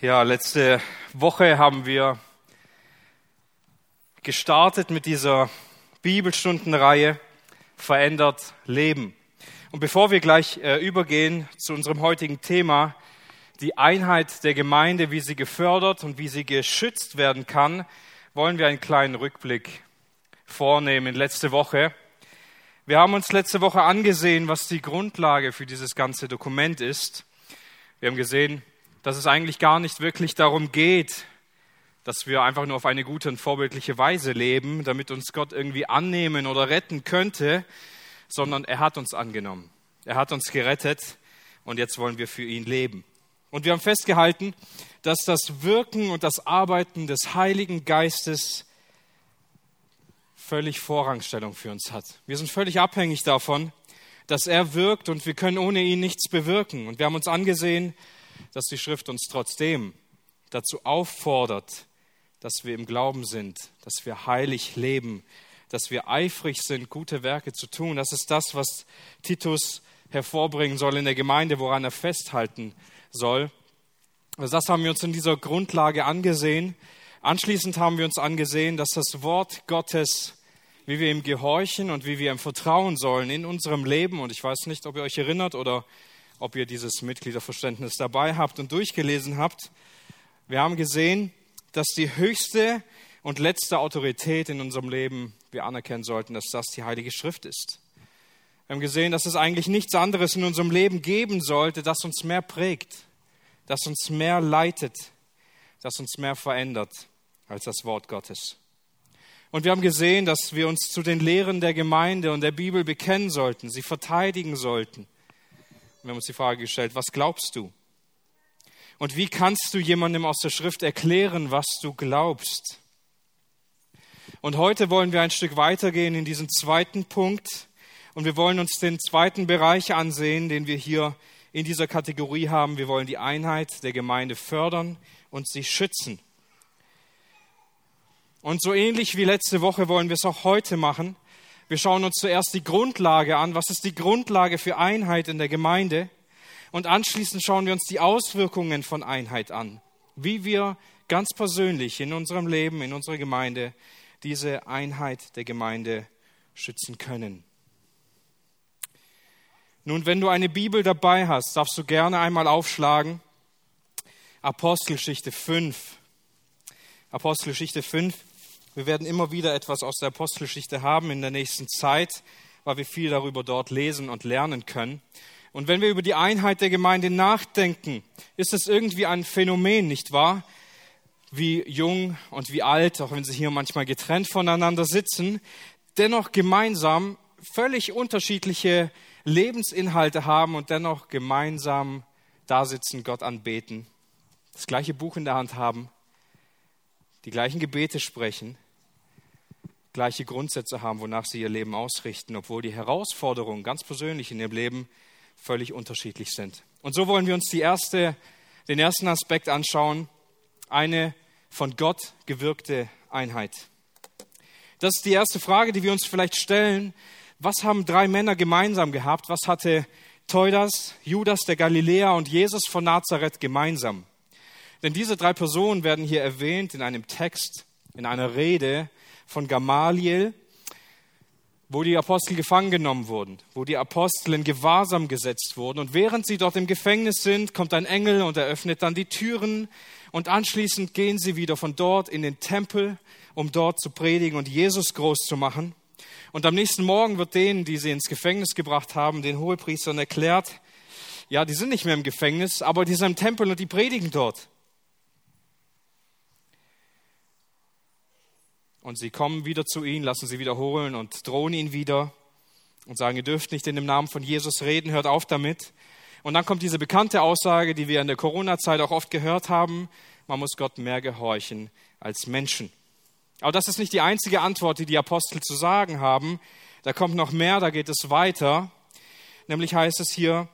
Ja, letzte Woche haben wir gestartet mit dieser Bibelstundenreihe Verändert Leben. Und bevor wir gleich äh, übergehen zu unserem heutigen Thema, die Einheit der Gemeinde, wie sie gefördert und wie sie geschützt werden kann, wollen wir einen kleinen Rückblick vornehmen letzte Woche. Wir haben uns letzte Woche angesehen, was die Grundlage für dieses ganze Dokument ist. Wir haben gesehen, dass es eigentlich gar nicht wirklich darum geht, dass wir einfach nur auf eine gute und vorbildliche Weise leben, damit uns Gott irgendwie annehmen oder retten könnte, sondern er hat uns angenommen. Er hat uns gerettet und jetzt wollen wir für ihn leben. Und wir haben festgehalten, dass das Wirken und das Arbeiten des Heiligen Geistes völlig Vorrangstellung für uns hat. Wir sind völlig abhängig davon, dass er wirkt und wir können ohne ihn nichts bewirken. Und wir haben uns angesehen, dass die Schrift uns trotzdem dazu auffordert, dass wir im Glauben sind, dass wir heilig leben, dass wir eifrig sind, gute Werke zu tun. Das ist das, was Titus hervorbringen soll in der Gemeinde, woran er festhalten soll. Also das haben wir uns in dieser Grundlage angesehen. Anschließend haben wir uns angesehen, dass das Wort Gottes, wie wir ihm gehorchen und wie wir ihm vertrauen sollen in unserem Leben, und ich weiß nicht, ob ihr euch erinnert oder ob ihr dieses Mitgliederverständnis dabei habt und durchgelesen habt. Wir haben gesehen, dass die höchste und letzte Autorität in unserem Leben wir anerkennen sollten, dass das die Heilige Schrift ist. Wir haben gesehen, dass es eigentlich nichts anderes in unserem Leben geben sollte, das uns mehr prägt, das uns mehr leitet, das uns mehr verändert als das Wort Gottes. Und wir haben gesehen, dass wir uns zu den Lehren der Gemeinde und der Bibel bekennen sollten, sie verteidigen sollten wir haben uns die Frage gestellt, was glaubst du? Und wie kannst du jemandem aus der Schrift erklären, was du glaubst? Und heute wollen wir ein Stück weitergehen in diesen zweiten Punkt und wir wollen uns den zweiten Bereich ansehen, den wir hier in dieser Kategorie haben. Wir wollen die Einheit der Gemeinde fördern und sie schützen. Und so ähnlich wie letzte Woche wollen wir es auch heute machen. Wir schauen uns zuerst die Grundlage an. Was ist die Grundlage für Einheit in der Gemeinde? Und anschließend schauen wir uns die Auswirkungen von Einheit an. Wie wir ganz persönlich in unserem Leben, in unserer Gemeinde, diese Einheit der Gemeinde schützen können. Nun, wenn du eine Bibel dabei hast, darfst du gerne einmal aufschlagen. Apostelgeschichte 5. Apostelgeschichte 5. Wir werden immer wieder etwas aus der Apostelgeschichte haben in der nächsten Zeit, weil wir viel darüber dort lesen und lernen können. Und wenn wir über die Einheit der Gemeinde nachdenken, ist es irgendwie ein Phänomen, nicht wahr? Wie jung und wie alt, auch wenn sie hier manchmal getrennt voneinander sitzen, dennoch gemeinsam völlig unterschiedliche Lebensinhalte haben und dennoch gemeinsam da sitzen, Gott anbeten, das gleiche Buch in der Hand haben, die gleichen Gebete sprechen gleiche Grundsätze haben, wonach sie ihr Leben ausrichten, obwohl die Herausforderungen ganz persönlich in ihrem Leben völlig unterschiedlich sind. Und so wollen wir uns erste, den ersten Aspekt anschauen, eine von Gott gewirkte Einheit. Das ist die erste Frage, die wir uns vielleicht stellen. Was haben drei Männer gemeinsam gehabt? Was hatte Teudas, Judas der Galiläer und Jesus von Nazareth gemeinsam? Denn diese drei Personen werden hier erwähnt in einem Text, in einer Rede, von Gamaliel, wo die Apostel gefangen genommen wurden, wo die Apostel in Gewahrsam gesetzt wurden. Und während sie dort im Gefängnis sind, kommt ein Engel und eröffnet dann die Türen. Und anschließend gehen sie wieder von dort in den Tempel, um dort zu predigen und Jesus groß zu machen. Und am nächsten Morgen wird denen, die sie ins Gefängnis gebracht haben, den Hohepriestern erklärt, ja, die sind nicht mehr im Gefängnis, aber die sind im Tempel und die predigen dort. Und sie kommen wieder zu ihnen, lassen sie wiederholen und drohen ihn wieder und sagen, ihr dürft nicht in dem Namen von Jesus reden, hört auf damit. Und dann kommt diese bekannte Aussage, die wir in der Corona-Zeit auch oft gehört haben, man muss Gott mehr gehorchen als Menschen. Aber das ist nicht die einzige Antwort, die die Apostel zu sagen haben. Da kommt noch mehr, da geht es weiter. Nämlich heißt es hier,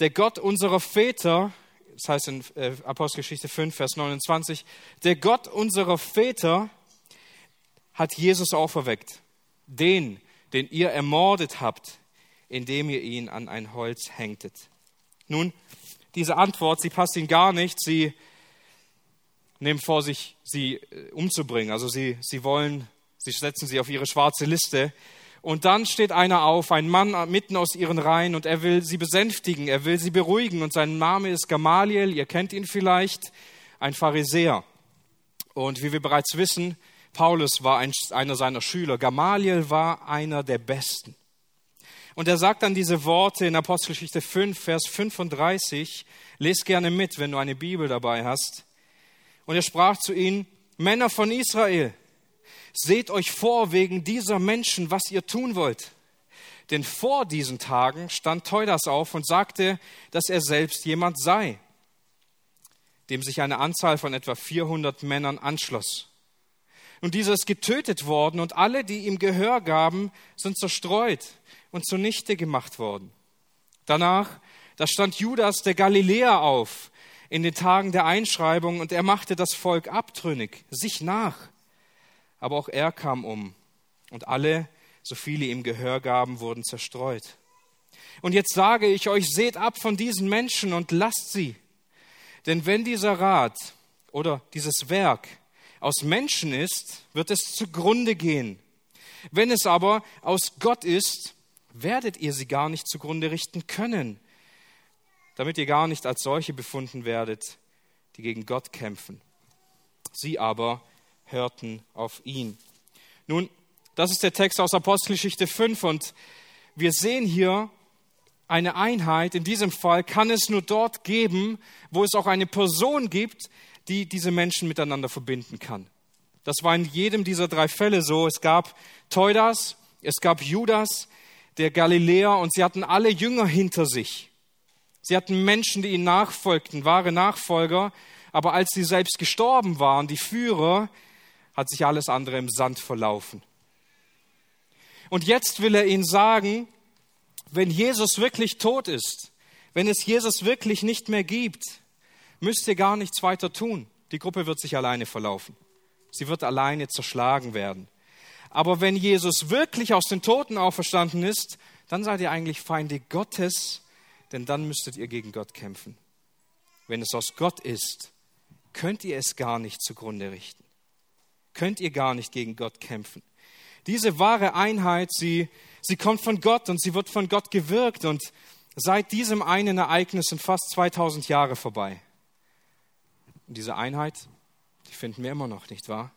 der Gott unserer Väter, das heißt in äh, Apostelgeschichte 5, Vers 29, der Gott unserer Väter hat Jesus auferweckt. Den, den ihr ermordet habt, indem ihr ihn an ein Holz hängtet. Nun, diese Antwort, sie passt ihnen gar nicht. Sie nehmen vor, sich sie äh, umzubringen. Also sie, sie wollen, sie setzen sie auf ihre schwarze Liste. Und dann steht einer auf, ein Mann mitten aus ihren Reihen, und er will sie besänftigen, er will sie beruhigen. Und sein Name ist Gamaliel, ihr kennt ihn vielleicht, ein Pharisäer. Und wie wir bereits wissen, Paulus war ein, einer seiner Schüler. Gamaliel war einer der Besten. Und er sagt dann diese Worte in Apostelgeschichte 5, Vers 35. Lies gerne mit, wenn du eine Bibel dabei hast. Und er sprach zu ihnen, Männer von Israel, seht euch vor wegen dieser Menschen, was ihr tun wollt. Denn vor diesen Tagen stand Teudas auf und sagte, dass er selbst jemand sei, dem sich eine Anzahl von etwa 400 Männern anschloss. Und dieser ist getötet worden und alle, die ihm Gehör gaben, sind zerstreut und zunichte gemacht worden. Danach, da stand Judas der Galiläer auf in den Tagen der Einschreibung und er machte das Volk abtrünnig, sich nach. Aber auch er kam um und alle, so viele ihm Gehör gaben, wurden zerstreut. Und jetzt sage ich euch, seht ab von diesen Menschen und lasst sie. Denn wenn dieser Rat oder dieses Werk aus Menschen ist, wird es zugrunde gehen. Wenn es aber aus Gott ist, werdet ihr sie gar nicht zugrunde richten können, damit ihr gar nicht als solche befunden werdet, die gegen Gott kämpfen. Sie aber hörten auf ihn. Nun, das ist der Text aus Apostelgeschichte 5 und wir sehen hier eine Einheit. In diesem Fall kann es nur dort geben, wo es auch eine Person gibt, die diese Menschen miteinander verbinden kann. Das war in jedem dieser drei Fälle so. Es gab Teudas, es gab Judas, der Galiläer und sie hatten alle Jünger hinter sich. Sie hatten Menschen, die ihnen nachfolgten, wahre Nachfolger, aber als sie selbst gestorben waren, die Führer, hat sich alles andere im Sand verlaufen. Und jetzt will er ihnen sagen, wenn Jesus wirklich tot ist, wenn es Jesus wirklich nicht mehr gibt, müsst ihr gar nichts weiter tun. Die Gruppe wird sich alleine verlaufen. Sie wird alleine zerschlagen werden. Aber wenn Jesus wirklich aus den Toten auferstanden ist, dann seid ihr eigentlich Feinde Gottes, denn dann müsstet ihr gegen Gott kämpfen. Wenn es aus Gott ist, könnt ihr es gar nicht zugrunde richten. Könnt ihr gar nicht gegen Gott kämpfen. Diese wahre Einheit, sie, sie kommt von Gott und sie wird von Gott gewirkt und seit diesem einen Ereignis sind fast 2000 Jahre vorbei. Und diese Einheit, die finden wir immer noch, nicht wahr?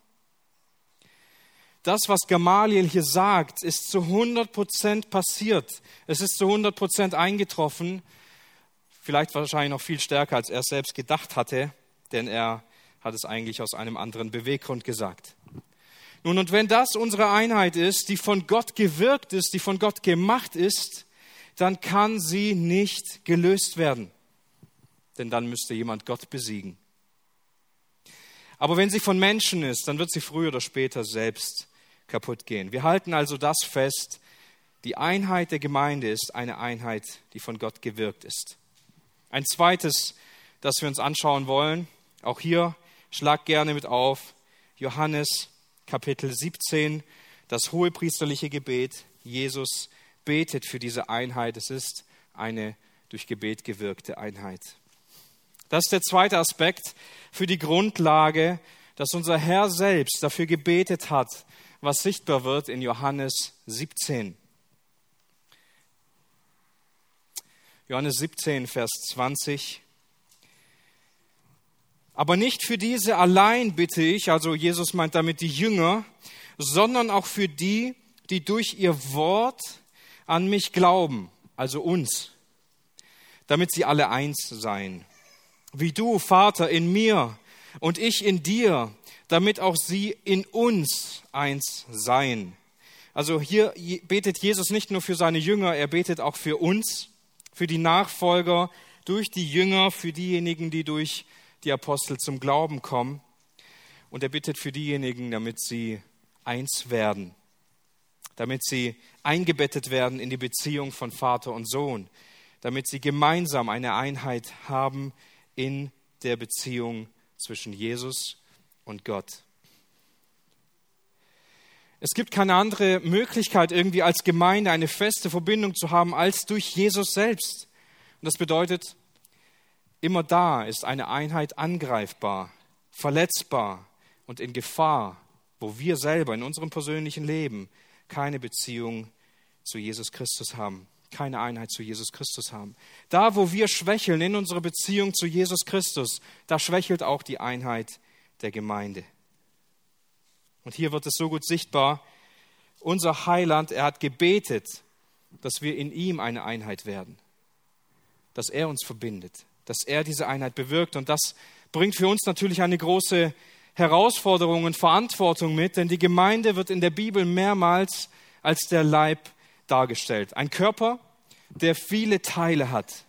Das, was Gamaliel hier sagt, ist zu 100 Prozent passiert. Es ist zu 100 Prozent eingetroffen. Vielleicht wahrscheinlich noch viel stärker, als er selbst gedacht hatte, denn er hat es eigentlich aus einem anderen Beweggrund gesagt. Nun, und wenn das unsere Einheit ist, die von Gott gewirkt ist, die von Gott gemacht ist, dann kann sie nicht gelöst werden. Denn dann müsste jemand Gott besiegen. Aber wenn sie von Menschen ist, dann wird sie früher oder später selbst kaputt gehen. Wir halten also das fest, die Einheit der Gemeinde ist eine Einheit, die von Gott gewirkt ist. Ein zweites, das wir uns anschauen wollen, auch hier schlag gerne mit auf, Johannes Kapitel 17, das hohepriesterliche Gebet. Jesus betet für diese Einheit. Es ist eine durch Gebet gewirkte Einheit. Das ist der zweite Aspekt für die Grundlage, dass unser Herr selbst dafür gebetet hat, was sichtbar wird in Johannes 17. Johannes 17, Vers 20. Aber nicht für diese allein bitte ich, also Jesus meint damit die Jünger, sondern auch für die, die durch ihr Wort an mich glauben, also uns, damit sie alle eins seien wie du, Vater, in mir und ich in dir, damit auch sie in uns eins seien. Also hier betet Jesus nicht nur für seine Jünger, er betet auch für uns, für die Nachfolger, durch die Jünger, für diejenigen, die durch die Apostel zum Glauben kommen. Und er bittet für diejenigen, damit sie eins werden, damit sie eingebettet werden in die Beziehung von Vater und Sohn, damit sie gemeinsam eine Einheit haben in der Beziehung zwischen Jesus und Gott. Es gibt keine andere Möglichkeit, irgendwie als Gemeinde eine feste Verbindung zu haben, als durch Jesus selbst. Und das bedeutet, immer da ist eine Einheit angreifbar. verletzbar und in Gefahr, wo wir selber in unserem persönlichen Leben keine Beziehung zu Jesus Christus haben, keine Einheit zu Jesus Christus haben. Da, wo wir schwächeln in unserer Beziehung zu Jesus Christus, da schwächelt auch die Einheit der Gemeinde. Und hier wird es so gut sichtbar, unser Heiland, er hat gebetet, dass wir in ihm eine Einheit werden, dass er uns verbindet, dass er diese Einheit bewirkt. Und das bringt für uns natürlich eine große Herausforderung und Verantwortung mit, denn die Gemeinde wird in der Bibel mehrmals als der Leib dargestellt. Ein Körper, der viele Teile hat.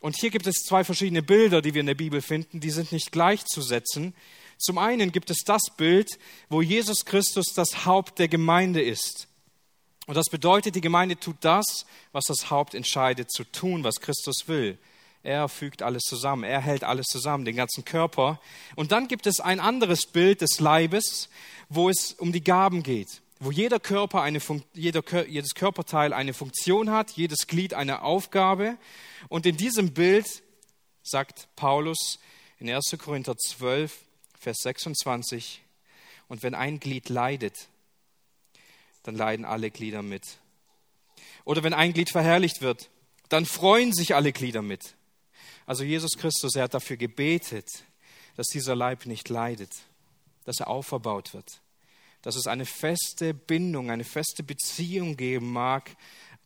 Und hier gibt es zwei verschiedene Bilder, die wir in der Bibel finden, die sind nicht gleichzusetzen. Zum einen gibt es das Bild, wo Jesus Christus das Haupt der Gemeinde ist. Und das bedeutet, die Gemeinde tut das, was das Haupt entscheidet zu tun, was Christus will. Er fügt alles zusammen, er hält alles zusammen, den ganzen Körper. Und dann gibt es ein anderes Bild des Leibes, wo es um die Gaben geht, wo jeder Körper eine jeder, jedes Körperteil eine Funktion hat, jedes Glied eine Aufgabe. Und in diesem Bild sagt Paulus in 1. Korinther 12, Vers 26, und wenn ein Glied leidet, dann leiden alle Glieder mit. Oder wenn ein Glied verherrlicht wird, dann freuen sich alle Glieder mit. Also Jesus Christus, er hat dafür gebetet, dass dieser Leib nicht leidet, dass er auferbaut wird, dass es eine feste Bindung, eine feste Beziehung geben mag,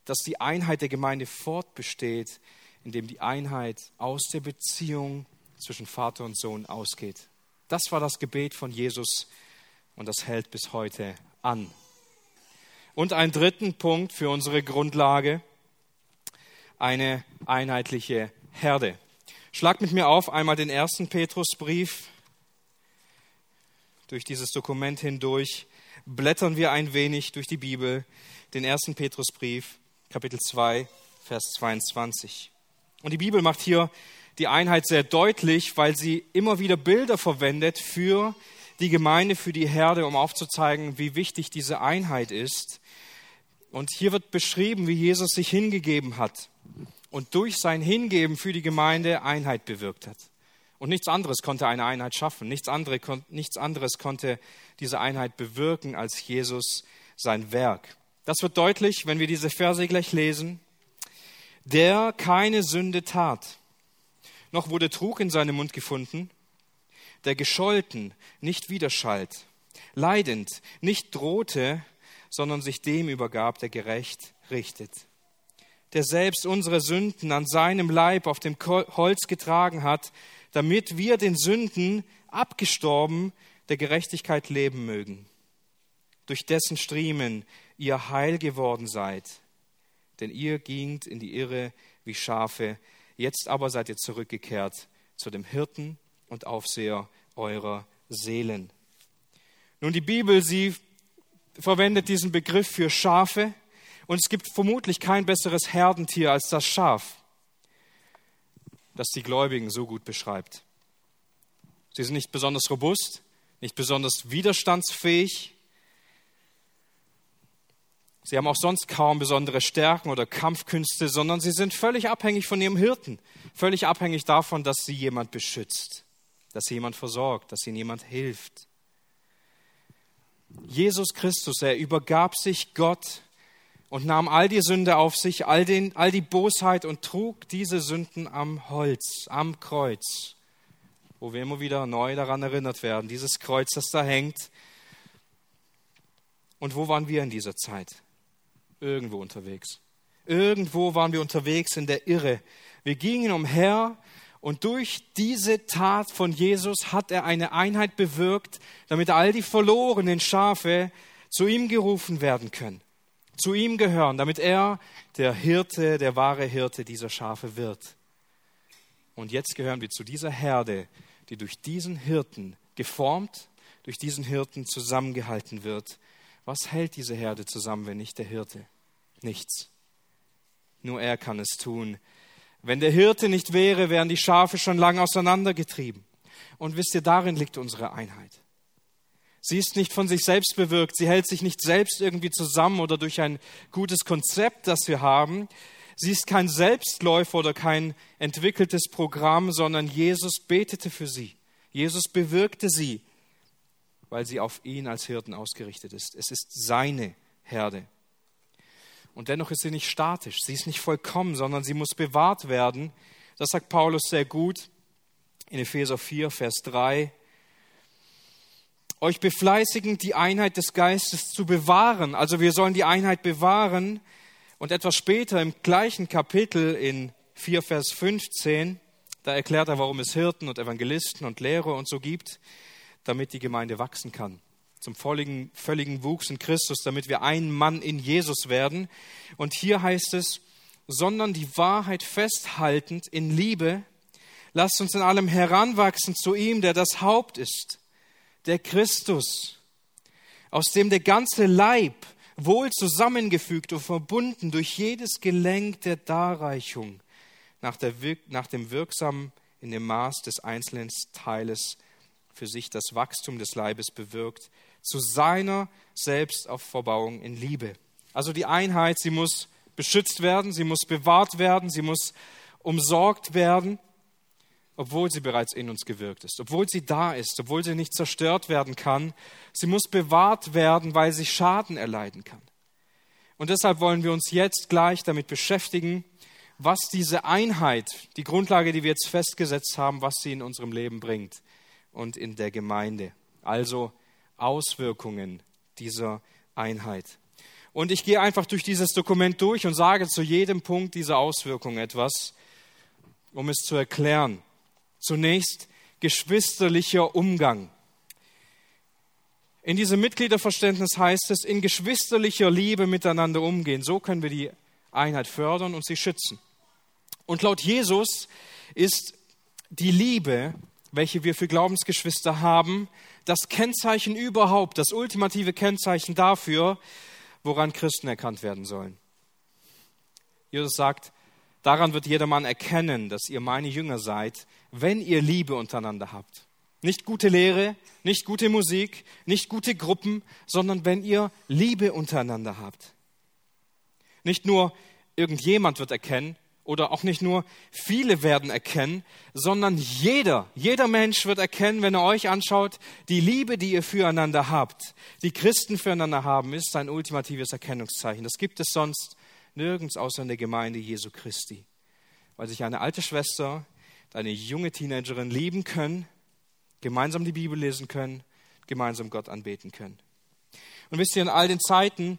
dass die Einheit der Gemeinde fortbesteht, indem die Einheit aus der Beziehung zwischen Vater und Sohn ausgeht. Das war das Gebet von Jesus und das hält bis heute an. Und ein dritten Punkt für unsere Grundlage, eine einheitliche Herde. Schlag mit mir auf einmal den ersten Petrusbrief durch dieses Dokument hindurch. Blättern wir ein wenig durch die Bibel, den ersten Petrusbrief, Kapitel 2, Vers 22. Und die Bibel macht hier die Einheit sehr deutlich, weil sie immer wieder Bilder verwendet für die Gemeinde, für die Herde, um aufzuzeigen, wie wichtig diese Einheit ist. Und hier wird beschrieben, wie Jesus sich hingegeben hat und durch sein Hingeben für die Gemeinde Einheit bewirkt hat. Und nichts anderes konnte eine Einheit schaffen, nichts, andere, nichts anderes konnte diese Einheit bewirken als Jesus sein Werk. Das wird deutlich, wenn wir diese Verse gleich lesen. Der keine Sünde tat, noch wurde Trug in seinem Mund gefunden, der gescholten nicht widerschallt, leidend nicht drohte, sondern sich dem übergab, der gerecht richtet der selbst unsere Sünden an seinem Leib auf dem Holz getragen hat, damit wir den Sünden abgestorben der Gerechtigkeit leben mögen, durch dessen Striemen ihr heil geworden seid. Denn ihr gingt in die Irre wie Schafe, jetzt aber seid ihr zurückgekehrt zu dem Hirten und Aufseher eurer Seelen. Nun, die Bibel, sie verwendet diesen Begriff für Schafe, und es gibt vermutlich kein besseres Herdentier als das Schaf, das die Gläubigen so gut beschreibt. Sie sind nicht besonders robust, nicht besonders widerstandsfähig. Sie haben auch sonst kaum besondere Stärken oder Kampfkünste, sondern sie sind völlig abhängig von ihrem Hirten, völlig abhängig davon, dass sie jemand beschützt, dass sie jemand versorgt, dass ihnen jemand hilft. Jesus Christus, er übergab sich Gott und nahm all die Sünde auf sich, all, den, all die Bosheit und trug diese Sünden am Holz, am Kreuz, wo wir immer wieder neu daran erinnert werden, dieses Kreuz, das da hängt. Und wo waren wir in dieser Zeit? Irgendwo unterwegs. Irgendwo waren wir unterwegs in der Irre. Wir gingen umher und durch diese Tat von Jesus hat er eine Einheit bewirkt, damit all die verlorenen Schafe zu ihm gerufen werden können zu ihm gehören, damit er der Hirte, der wahre Hirte dieser Schafe wird. Und jetzt gehören wir zu dieser Herde, die durch diesen Hirten geformt, durch diesen Hirten zusammengehalten wird. Was hält diese Herde zusammen, wenn nicht der Hirte? Nichts. Nur er kann es tun. Wenn der Hirte nicht wäre, wären die Schafe schon lange auseinandergetrieben. Und wisst ihr, darin liegt unsere Einheit. Sie ist nicht von sich selbst bewirkt. Sie hält sich nicht selbst irgendwie zusammen oder durch ein gutes Konzept, das wir haben. Sie ist kein Selbstläufer oder kein entwickeltes Programm, sondern Jesus betete für sie. Jesus bewirkte sie, weil sie auf ihn als Hirten ausgerichtet ist. Es ist seine Herde. Und dennoch ist sie nicht statisch, sie ist nicht vollkommen, sondern sie muss bewahrt werden. Das sagt Paulus sehr gut in Epheser 4, Vers 3. Euch befleißigen, die Einheit des Geistes zu bewahren. Also wir sollen die Einheit bewahren. Und etwas später im gleichen Kapitel in 4, Vers 15, da erklärt er, warum es Hirten und Evangelisten und Lehrer und so gibt, damit die Gemeinde wachsen kann zum völligen, völligen Wuchs in Christus, damit wir ein Mann in Jesus werden. Und hier heißt es, sondern die Wahrheit festhaltend in Liebe, lasst uns in allem heranwachsen zu ihm, der das Haupt ist, der Christus, aus dem der ganze Leib wohl zusammengefügt und verbunden durch jedes Gelenk der Darreichung nach, der, nach dem wirksamen in dem Maß des einzelnen Teiles für sich das Wachstum des Leibes bewirkt, zu seiner Selbstaufbauung in Liebe. Also die Einheit, sie muss beschützt werden, sie muss bewahrt werden, sie muss umsorgt werden, obwohl sie bereits in uns gewirkt ist, obwohl sie da ist, obwohl sie nicht zerstört werden kann. Sie muss bewahrt werden, weil sie Schaden erleiden kann. Und deshalb wollen wir uns jetzt gleich damit beschäftigen, was diese Einheit, die Grundlage, die wir jetzt festgesetzt haben, was sie in unserem Leben bringt und in der Gemeinde. Also Auswirkungen dieser Einheit. Und ich gehe einfach durch dieses Dokument durch und sage zu jedem Punkt dieser Auswirkungen etwas, um es zu erklären. Zunächst geschwisterlicher Umgang. In diesem Mitgliederverständnis heißt es, in geschwisterlicher Liebe miteinander umgehen. So können wir die Einheit fördern und sie schützen. Und laut Jesus ist die Liebe, welche wir für Glaubensgeschwister haben, das Kennzeichen überhaupt, das ultimative Kennzeichen dafür, woran Christen erkannt werden sollen. Jesus sagt, daran wird jedermann erkennen, dass ihr meine Jünger seid, wenn ihr Liebe untereinander habt. Nicht gute Lehre, nicht gute Musik, nicht gute Gruppen, sondern wenn ihr Liebe untereinander habt. Nicht nur irgendjemand wird erkennen, oder auch nicht nur viele werden erkennen, sondern jeder, jeder Mensch wird erkennen, wenn er euch anschaut, die Liebe, die ihr füreinander habt, die Christen füreinander haben, ist ein ultimatives Erkennungszeichen. Das gibt es sonst nirgends außer in der Gemeinde Jesu Christi. Weil sich eine alte Schwester und eine junge Teenagerin lieben können, gemeinsam die Bibel lesen können, gemeinsam Gott anbeten können. Und wisst ihr, in all den Zeiten,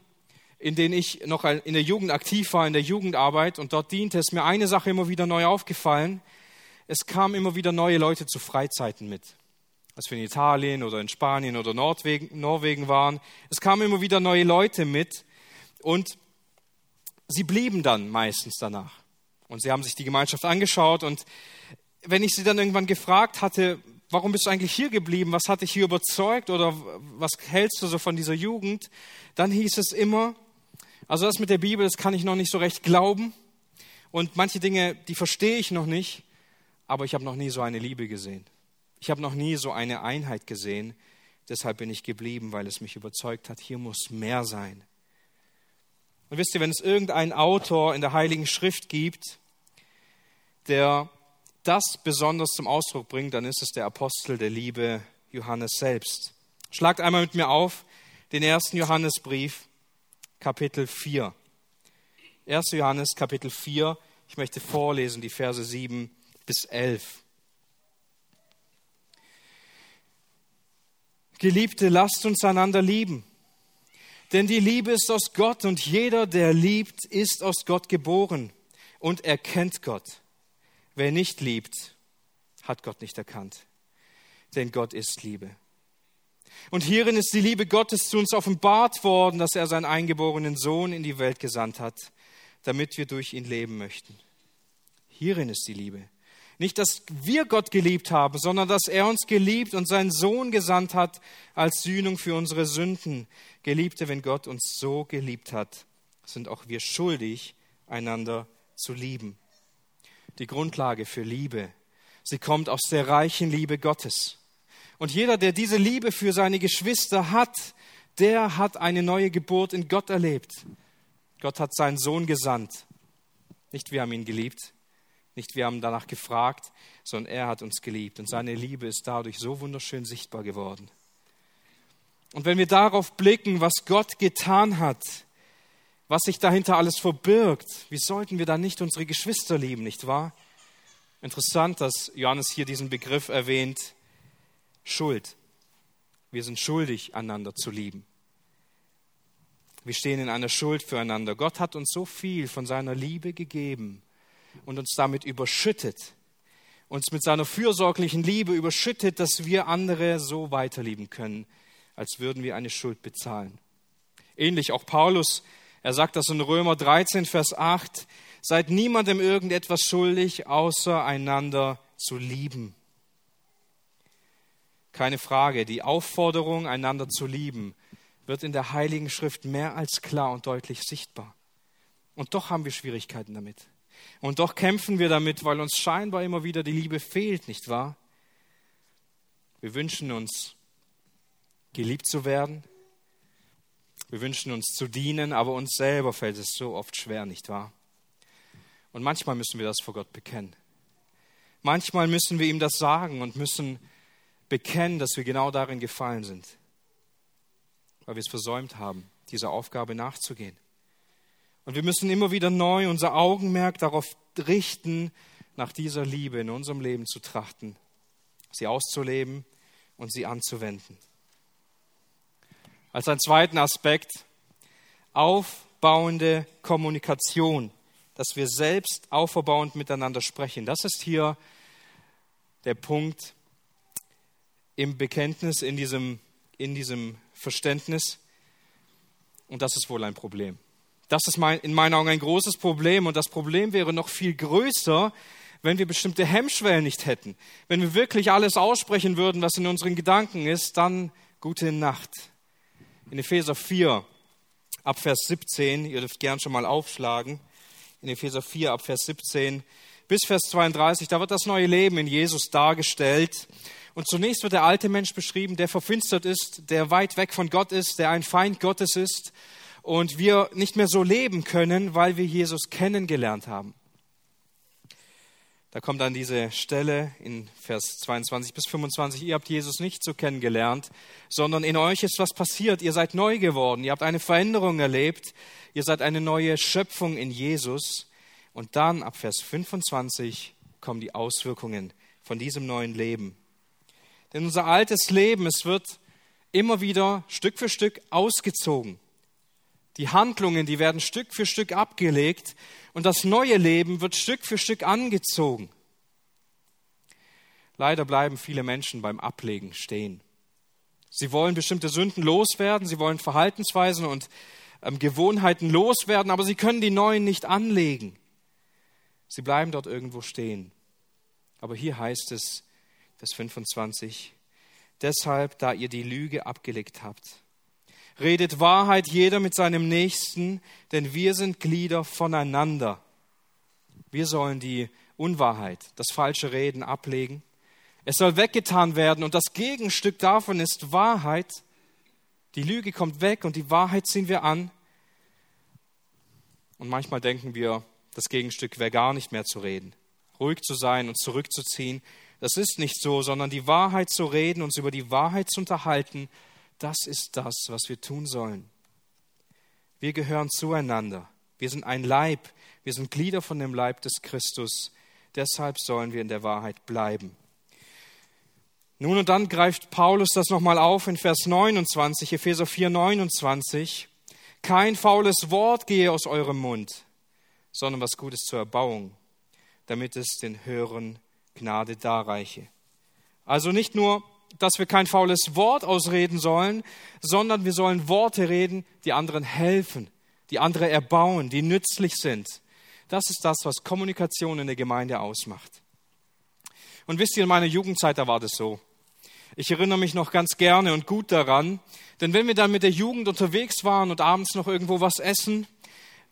in denen ich noch in der Jugend aktiv war, in der Jugendarbeit und dort diente, ist mir eine Sache immer wieder neu aufgefallen. Es kamen immer wieder neue Leute zu Freizeiten mit. Als wir in Italien oder in Spanien oder Nordwegen, Norwegen waren, es kamen immer wieder neue Leute mit und sie blieben dann meistens danach. Und sie haben sich die Gemeinschaft angeschaut und wenn ich sie dann irgendwann gefragt hatte, warum bist du eigentlich hier geblieben? Was hat dich hier überzeugt oder was hältst du so von dieser Jugend? Dann hieß es immer, also das mit der Bibel, das kann ich noch nicht so recht glauben. Und manche Dinge, die verstehe ich noch nicht, aber ich habe noch nie so eine Liebe gesehen. Ich habe noch nie so eine Einheit gesehen. Deshalb bin ich geblieben, weil es mich überzeugt hat, hier muss mehr sein. Und wisst ihr, wenn es irgendeinen Autor in der Heiligen Schrift gibt, der das besonders zum Ausdruck bringt, dann ist es der Apostel der Liebe, Johannes selbst. Schlagt einmal mit mir auf den ersten Johannesbrief, Kapitel 4. 1. Johannes Kapitel 4. Ich möchte vorlesen die Verse 7 bis 11. Geliebte, lasst uns einander lieben. Denn die Liebe ist aus Gott und jeder, der liebt, ist aus Gott geboren und erkennt Gott. Wer nicht liebt, hat Gott nicht erkannt. Denn Gott ist Liebe. Und hierin ist die Liebe Gottes zu uns offenbart worden, dass er seinen eingeborenen Sohn in die Welt gesandt hat, damit wir durch ihn leben möchten. Hierin ist die Liebe. Nicht, dass wir Gott geliebt haben, sondern dass er uns geliebt und seinen Sohn gesandt hat als Sühnung für unsere Sünden. Geliebte, wenn Gott uns so geliebt hat, sind auch wir schuldig, einander zu lieben. Die Grundlage für Liebe, sie kommt aus der reichen Liebe Gottes. Und jeder, der diese Liebe für seine Geschwister hat, der hat eine neue Geburt in Gott erlebt. Gott hat seinen Sohn gesandt. Nicht wir haben ihn geliebt. Nicht wir haben danach gefragt, sondern er hat uns geliebt. Und seine Liebe ist dadurch so wunderschön sichtbar geworden. Und wenn wir darauf blicken, was Gott getan hat, was sich dahinter alles verbirgt, wie sollten wir dann nicht unsere Geschwister lieben, nicht wahr? Interessant, dass Johannes hier diesen Begriff erwähnt, Schuld. Wir sind schuldig, einander zu lieben. Wir stehen in einer Schuld füreinander. Gott hat uns so viel von seiner Liebe gegeben und uns damit überschüttet, uns mit seiner fürsorglichen Liebe überschüttet, dass wir andere so weiterlieben können, als würden wir eine Schuld bezahlen. Ähnlich auch Paulus, er sagt das in Römer 13, Vers 8, seid niemandem irgendetwas schuldig, außer einander zu lieben. Keine Frage, die Aufforderung, einander zu lieben, wird in der Heiligen Schrift mehr als klar und deutlich sichtbar. Und doch haben wir Schwierigkeiten damit. Und doch kämpfen wir damit, weil uns scheinbar immer wieder die Liebe fehlt, nicht wahr? Wir wünschen uns, geliebt zu werden. Wir wünschen uns zu dienen, aber uns selber fällt es so oft schwer, nicht wahr? Und manchmal müssen wir das vor Gott bekennen. Manchmal müssen wir ihm das sagen und müssen bekennen, dass wir genau darin gefallen sind, weil wir es versäumt haben, dieser Aufgabe nachzugehen. Und wir müssen immer wieder neu unser Augenmerk darauf richten, nach dieser Liebe in unserem Leben zu trachten, sie auszuleben und sie anzuwenden. Als einen zweiten Aspekt aufbauende Kommunikation, dass wir selbst auferbauend miteinander sprechen. Das ist hier der Punkt im Bekenntnis, in diesem, in diesem Verständnis. Und das ist wohl ein Problem. Das ist mein, in meinen Augen ein großes Problem und das Problem wäre noch viel größer, wenn wir bestimmte Hemmschwellen nicht hätten. Wenn wir wirklich alles aussprechen würden, was in unseren Gedanken ist, dann gute Nacht. In Epheser 4, ab Vers 17, ihr dürft gern schon mal aufschlagen, in Epheser 4, ab Vers 17 bis Vers 32, da wird das neue Leben in Jesus dargestellt. Und zunächst wird der alte Mensch beschrieben, der verfinstert ist, der weit weg von Gott ist, der ein Feind Gottes ist und wir nicht mehr so leben können, weil wir Jesus kennengelernt haben. Da kommt dann diese Stelle in Vers 22 bis 25. Ihr habt Jesus nicht so kennengelernt, sondern in euch ist was passiert. Ihr seid neu geworden. Ihr habt eine Veränderung erlebt. Ihr seid eine neue Schöpfung in Jesus. Und dann ab Vers 25 kommen die Auswirkungen von diesem neuen Leben. Denn unser altes Leben, es wird immer wieder Stück für Stück ausgezogen. Die Handlungen, die werden Stück für Stück abgelegt und das neue Leben wird Stück für Stück angezogen. Leider bleiben viele Menschen beim Ablegen stehen. Sie wollen bestimmte Sünden loswerden, sie wollen Verhaltensweisen und ähm, Gewohnheiten loswerden, aber sie können die neuen nicht anlegen. Sie bleiben dort irgendwo stehen. Aber hier heißt es, Vers 25, deshalb, da ihr die Lüge abgelegt habt, redet Wahrheit jeder mit seinem Nächsten, denn wir sind Glieder voneinander. Wir sollen die Unwahrheit, das falsche Reden ablegen. Es soll weggetan werden und das Gegenstück davon ist Wahrheit. Die Lüge kommt weg und die Wahrheit ziehen wir an. Und manchmal denken wir, das Gegenstück wäre gar nicht mehr zu reden. Ruhig zu sein und zurückzuziehen. Das ist nicht so, sondern die Wahrheit zu reden, uns über die Wahrheit zu unterhalten das ist das, was wir tun sollen. Wir gehören zueinander. Wir sind ein Leib. Wir sind Glieder von dem Leib des Christus. Deshalb sollen wir in der Wahrheit bleiben. Nun und dann greift Paulus das nochmal auf in Vers 29, Epheser 4, 29. Kein faules Wort gehe aus eurem Mund, sondern was Gutes zur Erbauung, damit es den Hörern Gnade darreiche. Also nicht nur dass wir kein faules Wort ausreden sollen, sondern wir sollen Worte reden, die anderen helfen, die andere erbauen, die nützlich sind. Das ist das, was Kommunikation in der Gemeinde ausmacht. Und wisst ihr, in meiner Jugendzeit, da war das so. Ich erinnere mich noch ganz gerne und gut daran, denn wenn wir dann mit der Jugend unterwegs waren und abends noch irgendwo was essen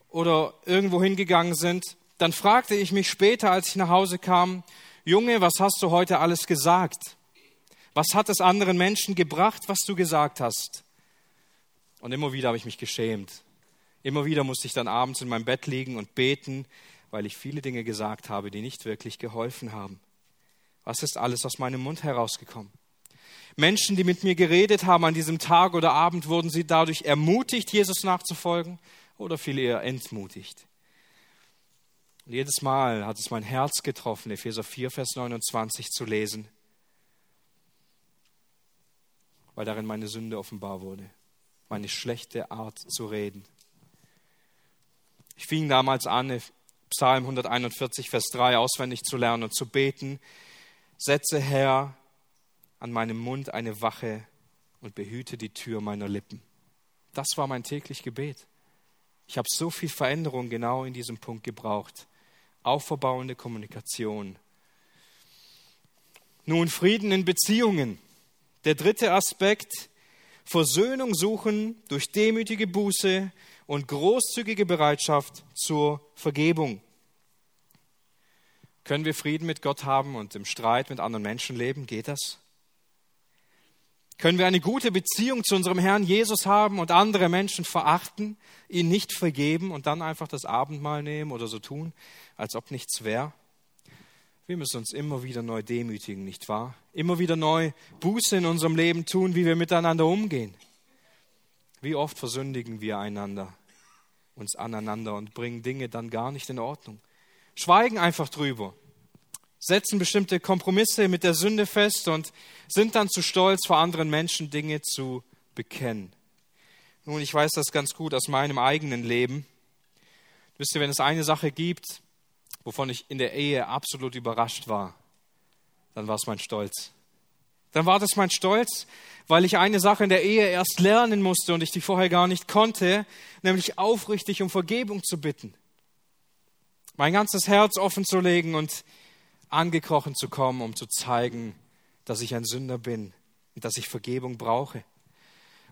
oder irgendwo hingegangen sind, dann fragte ich mich später, als ich nach Hause kam, Junge, was hast du heute alles gesagt? Was hat es anderen Menschen gebracht, was du gesagt hast? Und immer wieder habe ich mich geschämt. Immer wieder musste ich dann abends in meinem Bett liegen und beten, weil ich viele Dinge gesagt habe, die nicht wirklich geholfen haben. Was ist alles aus meinem Mund herausgekommen? Menschen, die mit mir geredet haben an diesem Tag oder Abend, wurden sie dadurch ermutigt, Jesus nachzufolgen oder viel eher entmutigt. Und jedes Mal hat es mein Herz getroffen, Epheser 4, Vers 29 zu lesen, weil darin meine Sünde offenbar wurde, meine schlechte Art zu reden. Ich fing damals an, Psalm 141, Vers 3 auswendig zu lernen und zu beten. Setze, Herr, an meinem Mund eine Wache und behüte die Tür meiner Lippen. Das war mein täglich Gebet. Ich habe so viel Veränderung genau in diesem Punkt gebraucht. Aufbauende Kommunikation. Nun Frieden in Beziehungen. Der dritte Aspekt, Versöhnung suchen durch demütige Buße und großzügige Bereitschaft zur Vergebung. Können wir Frieden mit Gott haben und im Streit mit anderen Menschen leben? Geht das? Können wir eine gute Beziehung zu unserem Herrn Jesus haben und andere Menschen verachten, ihn nicht vergeben und dann einfach das Abendmahl nehmen oder so tun, als ob nichts wäre? Wir müssen uns immer wieder neu demütigen, nicht wahr? Immer wieder neu Buße in unserem Leben tun, wie wir miteinander umgehen. Wie oft versündigen wir einander, uns aneinander und bringen Dinge dann gar nicht in Ordnung. Schweigen einfach drüber setzen bestimmte Kompromisse mit der Sünde fest und sind dann zu stolz, vor anderen Menschen Dinge zu bekennen. Nun, ich weiß das ganz gut aus meinem eigenen Leben. Wisst ihr, wenn es eine Sache gibt, wovon ich in der Ehe absolut überrascht war, dann war es mein Stolz. Dann war das mein Stolz, weil ich eine Sache in der Ehe erst lernen musste und ich die vorher gar nicht konnte, nämlich aufrichtig um Vergebung zu bitten. Mein ganzes Herz offen zu legen und angekrochen zu kommen, um zu zeigen, dass ich ein Sünder bin und dass ich Vergebung brauche.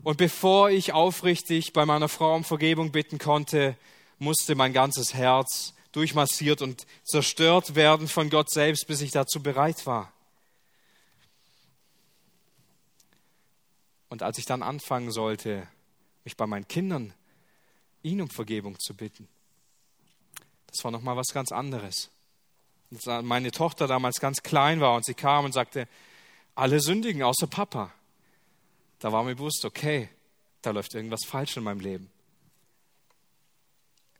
Und bevor ich aufrichtig bei meiner Frau um Vergebung bitten konnte, musste mein ganzes Herz durchmassiert und zerstört werden von Gott selbst, bis ich dazu bereit war. Und als ich dann anfangen sollte, mich bei meinen Kindern, ihn um Vergebung zu bitten, das war nochmal was ganz anderes meine Tochter damals ganz klein war und sie kam und sagte, alle sündigen außer Papa. Da war mir bewusst, okay, da läuft irgendwas falsch in meinem Leben.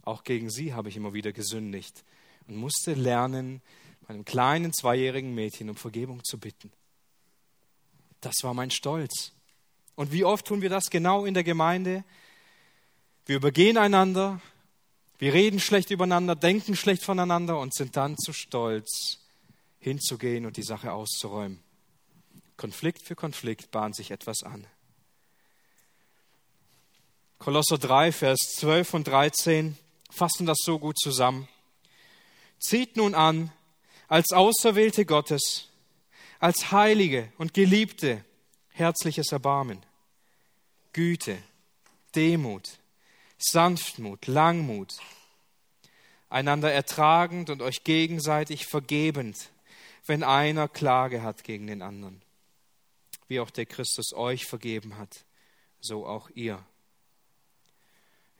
Auch gegen sie habe ich immer wieder gesündigt und musste lernen, meinem kleinen zweijährigen Mädchen um Vergebung zu bitten. Das war mein Stolz. Und wie oft tun wir das genau in der Gemeinde? Wir übergehen einander, wir reden schlecht übereinander, denken schlecht voneinander und sind dann zu stolz, hinzugehen und die Sache auszuräumen. Konflikt für Konflikt bahnt sich etwas an. Kolosser 3, Vers 12 und 13 fassen das so gut zusammen. Zieht nun an, als Auserwählte Gottes, als Heilige und Geliebte, herzliches Erbarmen, Güte, Demut, Sanftmut, Langmut, einander ertragend und euch gegenseitig vergebend, wenn einer Klage hat gegen den anderen. Wie auch der Christus euch vergeben hat, so auch ihr.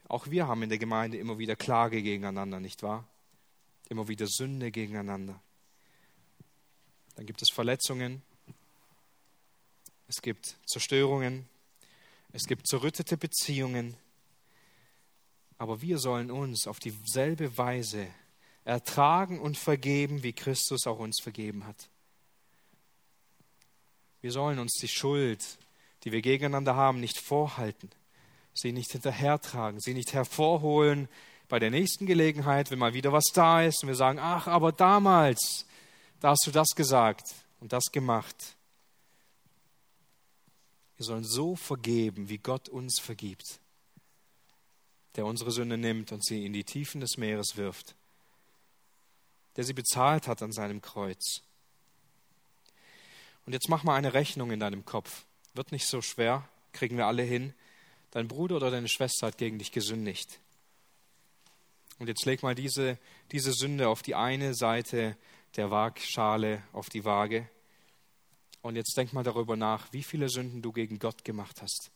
Auch wir haben in der Gemeinde immer wieder Klage gegeneinander, nicht wahr? Immer wieder Sünde gegeneinander. Dann gibt es Verletzungen, es gibt Zerstörungen, es gibt zerrüttete Beziehungen, aber wir sollen uns auf dieselbe Weise ertragen und vergeben, wie Christus auch uns vergeben hat. Wir sollen uns die Schuld, die wir gegeneinander haben, nicht vorhalten, sie nicht hinterhertragen, sie nicht hervorholen bei der nächsten Gelegenheit, wenn mal wieder was da ist und wir sagen, ach, aber damals, da hast du das gesagt und das gemacht. Wir sollen so vergeben, wie Gott uns vergibt der unsere Sünde nimmt und sie in die Tiefen des Meeres wirft, der sie bezahlt hat an seinem Kreuz. Und jetzt mach mal eine Rechnung in deinem Kopf. Wird nicht so schwer, kriegen wir alle hin. Dein Bruder oder deine Schwester hat gegen dich gesündigt. Und jetzt leg mal diese, diese Sünde auf die eine Seite der Waagschale, auf die Waage. Und jetzt denk mal darüber nach, wie viele Sünden du gegen Gott gemacht hast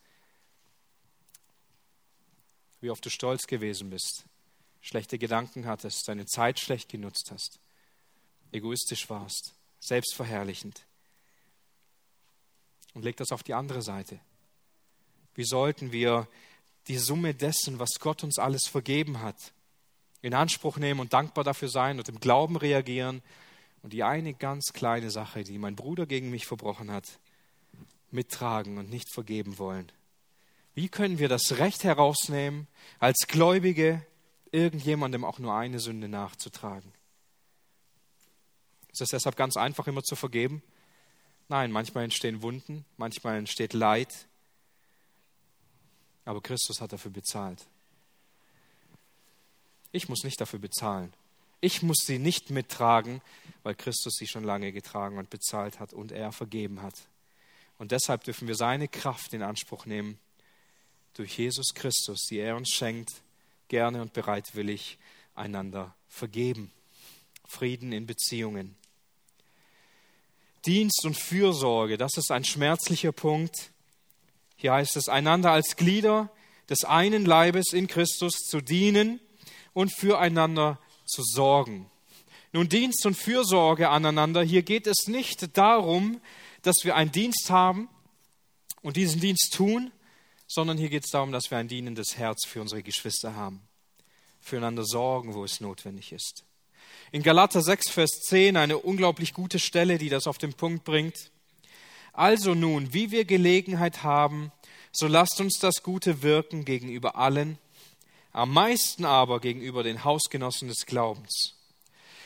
wie oft du stolz gewesen bist, schlechte Gedanken hattest, deine Zeit schlecht genutzt hast, egoistisch warst, selbstverherrlichend. Und leg das auf die andere Seite. Wie sollten wir die Summe dessen, was Gott uns alles vergeben hat, in Anspruch nehmen und dankbar dafür sein und im Glauben reagieren und die eine ganz kleine Sache, die mein Bruder gegen mich verbrochen hat, mittragen und nicht vergeben wollen? Wie können wir das Recht herausnehmen, als Gläubige irgendjemandem auch nur eine Sünde nachzutragen? Ist es deshalb ganz einfach, immer zu vergeben? Nein, manchmal entstehen Wunden, manchmal entsteht Leid, aber Christus hat dafür bezahlt. Ich muss nicht dafür bezahlen. Ich muss sie nicht mittragen, weil Christus sie schon lange getragen und bezahlt hat und er vergeben hat. Und deshalb dürfen wir seine Kraft in Anspruch nehmen, durch Jesus Christus, die er uns schenkt, gerne und bereitwillig einander vergeben. Frieden in Beziehungen. Dienst und Fürsorge, das ist ein schmerzlicher Punkt. Hier heißt es, einander als Glieder des einen Leibes in Christus zu dienen und füreinander zu sorgen. Nun, Dienst und Fürsorge aneinander, hier geht es nicht darum, dass wir einen Dienst haben und diesen Dienst tun, sondern hier geht es darum, dass wir ein dienendes Herz für unsere Geschwister haben, füreinander sorgen, wo es notwendig ist. In Galater 6, Vers 10 eine unglaublich gute Stelle, die das auf den Punkt bringt. Also nun, wie wir Gelegenheit haben, so lasst uns das Gute wirken gegenüber allen, am meisten aber gegenüber den Hausgenossen des Glaubens.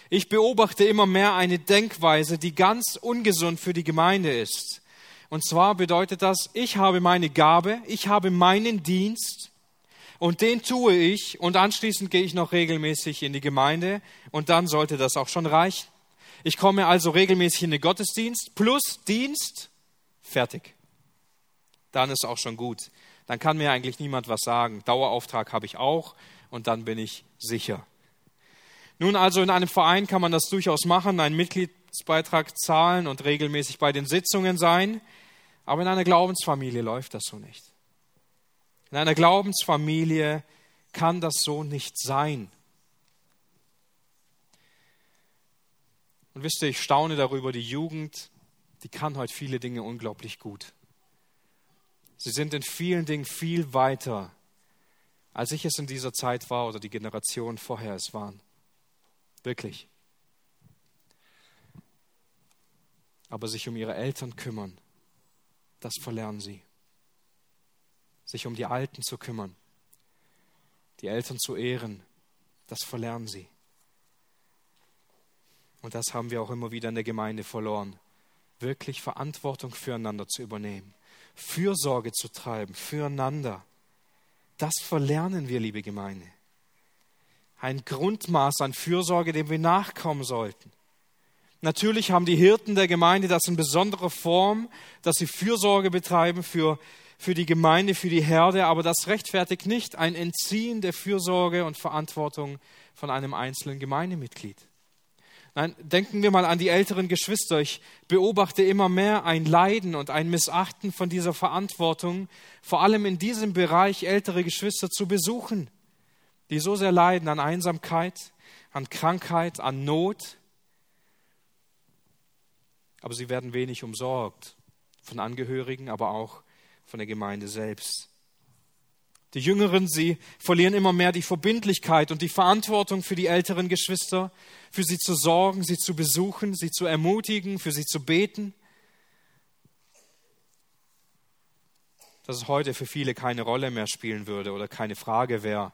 Ich beobachte immer mehr eine Denkweise, die ganz ungesund für die Gemeinde ist. Und zwar bedeutet das, ich habe meine Gabe, ich habe meinen Dienst und den tue ich und anschließend gehe ich noch regelmäßig in die Gemeinde und dann sollte das auch schon reichen. Ich komme also regelmäßig in den Gottesdienst plus Dienst, fertig. Dann ist auch schon gut. Dann kann mir eigentlich niemand was sagen. Dauerauftrag habe ich auch und dann bin ich sicher. Nun also in einem Verein kann man das durchaus machen, einen Mitgliedsbeitrag zahlen und regelmäßig bei den Sitzungen sein, aber in einer Glaubensfamilie läuft das so nicht. In einer Glaubensfamilie kann das so nicht sein. Und wisst ihr, ich staune darüber, die Jugend, die kann heute viele Dinge unglaublich gut. Sie sind in vielen Dingen viel weiter, als ich es in dieser Zeit war oder die Generation vorher es waren. Wirklich. Aber sich um ihre Eltern kümmern, das verlernen sie sich um die Alten zu kümmern, die Eltern zu ehren, das verlernen sie. Und das haben wir auch immer wieder in der Gemeinde verloren. Wirklich Verantwortung füreinander zu übernehmen, Fürsorge zu treiben, füreinander. Das verlernen wir, liebe Gemeinde. Ein Grundmaß an Fürsorge, dem wir nachkommen sollten. Natürlich haben die Hirten der Gemeinde das in besonderer Form, dass sie Fürsorge betreiben für für die Gemeinde, für die Herde, aber das rechtfertigt nicht ein Entziehen der Fürsorge und Verantwortung von einem einzelnen Gemeindemitglied. Nein, denken wir mal an die älteren Geschwister. Ich beobachte immer mehr ein Leiden und ein Missachten von dieser Verantwortung, vor allem in diesem Bereich ältere Geschwister zu besuchen, die so sehr leiden an Einsamkeit, an Krankheit, an Not. Aber sie werden wenig umsorgt von Angehörigen, aber auch von der Gemeinde selbst. Die Jüngeren, sie verlieren immer mehr die Verbindlichkeit und die Verantwortung für die älteren Geschwister, für sie zu sorgen, sie zu besuchen, sie zu ermutigen, für sie zu beten. Dass es heute für viele keine Rolle mehr spielen würde oder keine Frage wäre,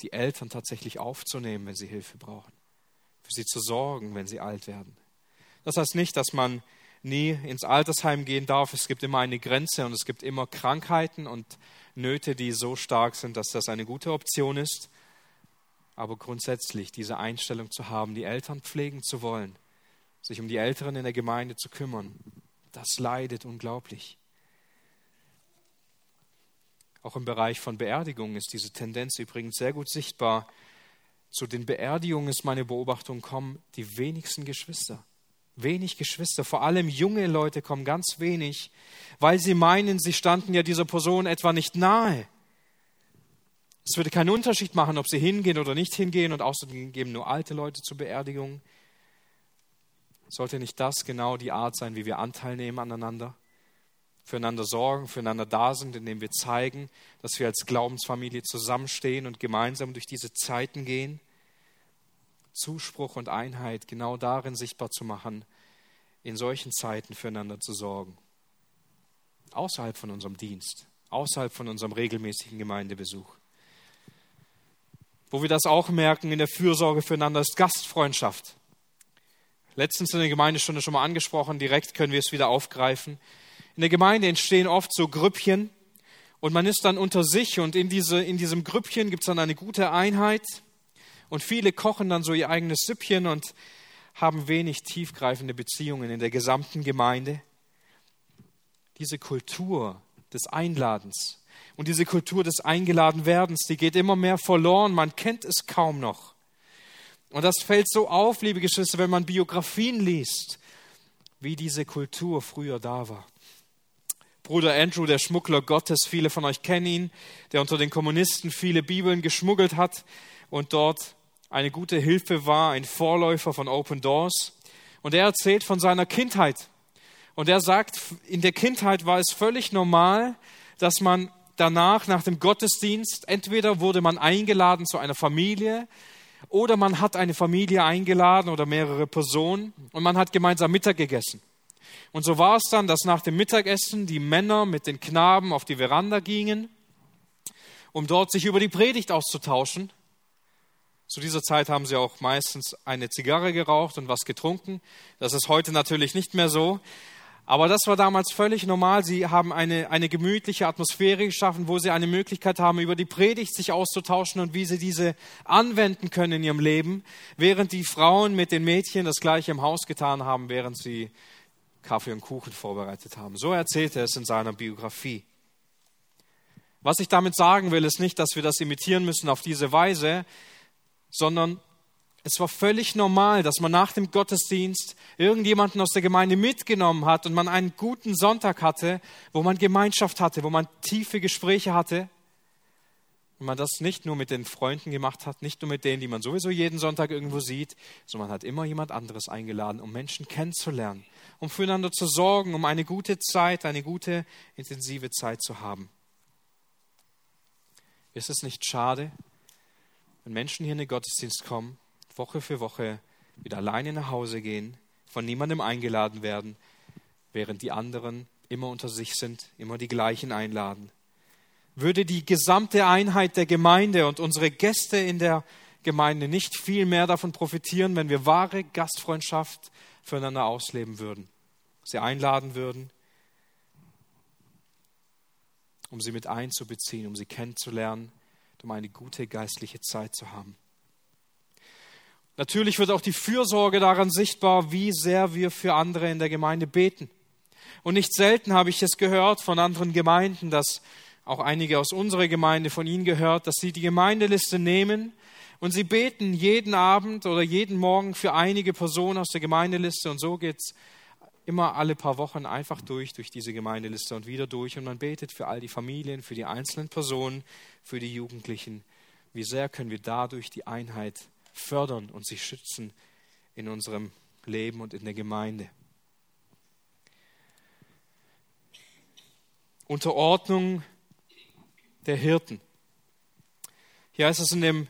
die Eltern tatsächlich aufzunehmen, wenn sie Hilfe brauchen, für sie zu sorgen, wenn sie alt werden. Das heißt nicht, dass man nie ins Altersheim gehen darf. Es gibt immer eine Grenze und es gibt immer Krankheiten und Nöte, die so stark sind, dass das eine gute Option ist. Aber grundsätzlich diese Einstellung zu haben, die Eltern pflegen zu wollen, sich um die Älteren in der Gemeinde zu kümmern, das leidet unglaublich. Auch im Bereich von Beerdigungen ist diese Tendenz übrigens sehr gut sichtbar. Zu den Beerdigungen ist meine Beobachtung kommen die wenigsten Geschwister. Wenig Geschwister, vor allem junge Leute kommen ganz wenig, weil sie meinen, sie standen ja dieser Person etwa nicht nahe. Es würde keinen Unterschied machen, ob sie hingehen oder nicht hingehen und außerdem geben nur alte Leute zur Beerdigung. Sollte nicht das genau die Art sein, wie wir Anteil nehmen aneinander? Füreinander sorgen, füreinander da sind, indem wir zeigen, dass wir als Glaubensfamilie zusammenstehen und gemeinsam durch diese Zeiten gehen? Zuspruch und Einheit genau darin sichtbar zu machen, in solchen Zeiten füreinander zu sorgen. Außerhalb von unserem Dienst, außerhalb von unserem regelmäßigen Gemeindebesuch. Wo wir das auch merken in der Fürsorge füreinander ist Gastfreundschaft. Letztens in der Gemeindestunde schon mal angesprochen, direkt können wir es wieder aufgreifen. In der Gemeinde entstehen oft so Grüppchen und man ist dann unter sich und in, diese, in diesem Grüppchen gibt es dann eine gute Einheit und viele kochen dann so ihr eigenes Süppchen und haben wenig tiefgreifende Beziehungen in der gesamten Gemeinde. Diese Kultur des Einladens, und diese Kultur des Eingeladenwerdens, die geht immer mehr verloren. Man kennt es kaum noch. Und das fällt so auf, liebe Geschwister, wenn man Biografien liest, wie diese Kultur früher da war. Bruder Andrew, der Schmuggler Gottes, viele von euch kennen ihn, der unter den Kommunisten viele Bibeln geschmuggelt hat und dort eine gute Hilfe war, ein Vorläufer von Open Doors. Und er erzählt von seiner Kindheit. Und er sagt, in der Kindheit war es völlig normal, dass man danach, nach dem Gottesdienst, entweder wurde man eingeladen zu einer Familie oder man hat eine Familie eingeladen oder mehrere Personen und man hat gemeinsam Mittag gegessen. Und so war es dann, dass nach dem Mittagessen die Männer mit den Knaben auf die Veranda gingen, um dort sich über die Predigt auszutauschen. Zu dieser Zeit haben sie auch meistens eine Zigarre geraucht und was getrunken. Das ist heute natürlich nicht mehr so. Aber das war damals völlig normal. Sie haben eine, eine gemütliche Atmosphäre geschaffen, wo sie eine Möglichkeit haben, über die Predigt sich auszutauschen und wie sie diese anwenden können in ihrem Leben, während die Frauen mit den Mädchen das gleiche im Haus getan haben, während sie Kaffee und Kuchen vorbereitet haben. So erzählt er es in seiner Biografie. Was ich damit sagen will, ist nicht, dass wir das imitieren müssen auf diese Weise, sondern es war völlig normal, dass man nach dem Gottesdienst irgendjemanden aus der Gemeinde mitgenommen hat und man einen guten Sonntag hatte, wo man Gemeinschaft hatte, wo man tiefe Gespräche hatte. Und man das nicht nur mit den Freunden gemacht hat, nicht nur mit denen, die man sowieso jeden Sonntag irgendwo sieht, sondern man hat immer jemand anderes eingeladen, um Menschen kennenzulernen, um füreinander zu sorgen, um eine gute Zeit, eine gute, intensive Zeit zu haben. Ist es nicht schade, wenn Menschen hier in den Gottesdienst kommen Woche für Woche wieder alleine nach Hause gehen, von niemandem eingeladen werden, während die anderen immer unter sich sind, immer die gleichen einladen. Würde die gesamte Einheit der Gemeinde und unsere Gäste in der Gemeinde nicht viel mehr davon profitieren, wenn wir wahre Gastfreundschaft füreinander ausleben würden, sie einladen würden, um sie mit einzubeziehen, um sie kennenzulernen, um eine gute geistliche Zeit zu haben. Natürlich wird auch die Fürsorge daran sichtbar, wie sehr wir für andere in der Gemeinde beten. Und nicht selten habe ich es gehört von anderen Gemeinden, dass auch einige aus unserer Gemeinde von ihnen gehört, dass sie die Gemeindeliste nehmen und sie beten jeden Abend oder jeden Morgen für einige Personen aus der Gemeindeliste und so geht es immer alle paar Wochen einfach durch, durch diese Gemeindeliste und wieder durch und man betet für all die Familien, für die einzelnen Personen, für die Jugendlichen. Wie sehr können wir dadurch die Einheit fördern und sie schützen in unserem Leben und in der Gemeinde. Unterordnung der Hirten. Hier heißt es in dem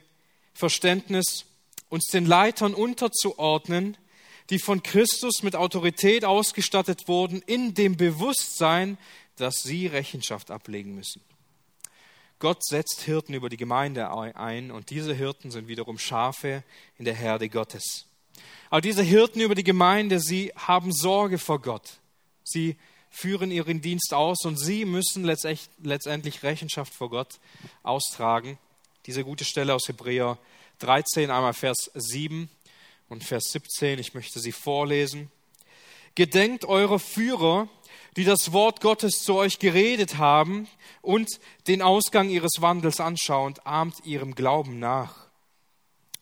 Verständnis, uns den Leitern unterzuordnen, die von Christus mit Autorität ausgestattet wurden, in dem Bewusstsein, dass sie Rechenschaft ablegen müssen. Gott setzt Hirten über die Gemeinde ein und diese Hirten sind wiederum Schafe in der Herde Gottes. Aber diese Hirten über die Gemeinde, sie haben Sorge vor Gott. Sie führen ihren Dienst aus und sie müssen letztendlich Rechenschaft vor Gott austragen. Diese gute Stelle aus Hebräer 13, einmal Vers 7 und Vers 17, ich möchte sie vorlesen. Gedenkt eurer Führer, die das Wort Gottes zu euch geredet haben und den Ausgang ihres Wandels anschauend, ahmt ihrem Glauben nach.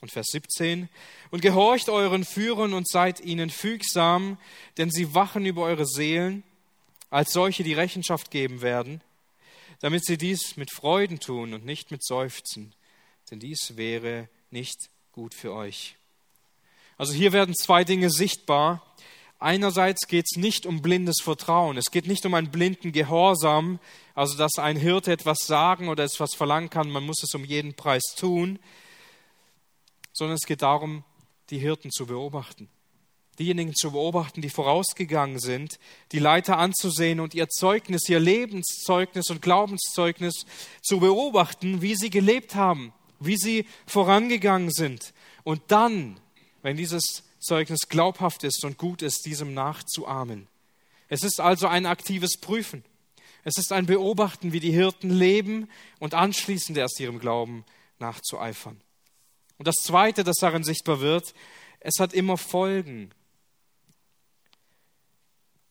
Und Vers 17, und gehorcht euren Führern und seid ihnen fügsam, denn sie wachen über eure Seelen, als solche, die Rechenschaft geben werden. damit sie dies mit Freuden tun und nicht mit Seufzen, denn dies wäre nicht gut für euch. Also hier werden zwei Dinge sichtbar. Einerseits geht es nicht um blindes Vertrauen, es geht nicht um einen blinden Gehorsam, also dass ein Hirte etwas sagen oder etwas verlangen kann, man muss es um jeden Preis tun, sondern es geht darum, die Hirten zu beobachten. Diejenigen zu beobachten, die vorausgegangen sind, die Leiter anzusehen und ihr Zeugnis, ihr Lebenszeugnis und Glaubenszeugnis zu beobachten, wie sie gelebt haben, wie sie vorangegangen sind. Und dann, wenn dieses Zeugnis glaubhaft ist und gut ist, diesem nachzuahmen. Es ist also ein aktives Prüfen. Es ist ein Beobachten, wie die Hirten leben und anschließend erst ihrem Glauben nachzueifern. Und das Zweite, das darin sichtbar wird, es hat immer Folgen,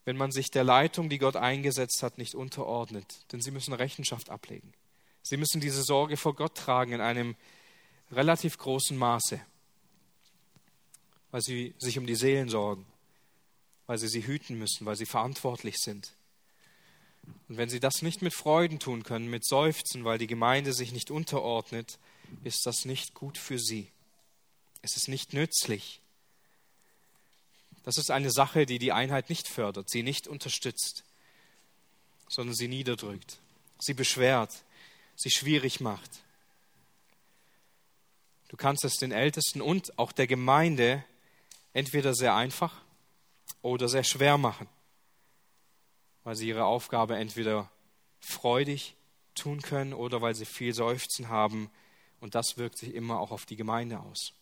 wenn man sich der Leitung, die Gott eingesetzt hat, nicht unterordnet. Denn sie müssen Rechenschaft ablegen. Sie müssen diese Sorge vor Gott tragen in einem relativ großen Maße weil sie sich um die Seelen sorgen, weil sie sie hüten müssen, weil sie verantwortlich sind. Und wenn sie das nicht mit Freuden tun können, mit Seufzen, weil die Gemeinde sich nicht unterordnet, ist das nicht gut für sie. Es ist nicht nützlich. Das ist eine Sache, die die Einheit nicht fördert, sie nicht unterstützt, sondern sie niederdrückt, sie beschwert, sie schwierig macht. Du kannst es den Ältesten und auch der Gemeinde entweder sehr einfach oder sehr schwer machen, weil sie ihre Aufgabe entweder freudig tun können oder weil sie viel Seufzen haben und das wirkt sich immer auch auf die Gemeinde aus.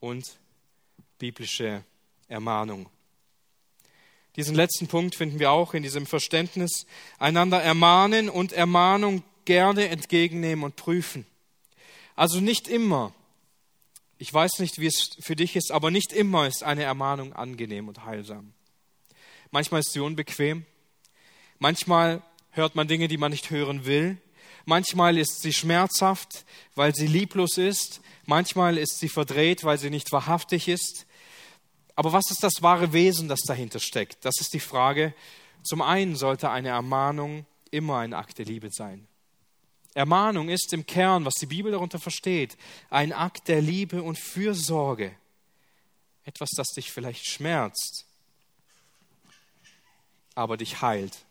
Und biblische Ermahnung. Diesen letzten Punkt finden wir auch in diesem Verständnis, einander ermahnen und Ermahnung gerne entgegennehmen und prüfen. Also nicht immer. Ich weiß nicht, wie es für dich ist, aber nicht immer ist eine Ermahnung angenehm und heilsam. Manchmal ist sie unbequem. Manchmal hört man Dinge, die man nicht hören will. Manchmal ist sie schmerzhaft, weil sie lieblos ist. Manchmal ist sie verdreht, weil sie nicht wahrhaftig ist. Aber was ist das wahre Wesen, das dahinter steckt? Das ist die Frage. Zum einen sollte eine Ermahnung immer ein Akt der Liebe sein. Ermahnung ist im Kern, was die Bibel darunter versteht, ein Akt der Liebe und Fürsorge. Etwas, das dich vielleicht schmerzt, aber dich heilt.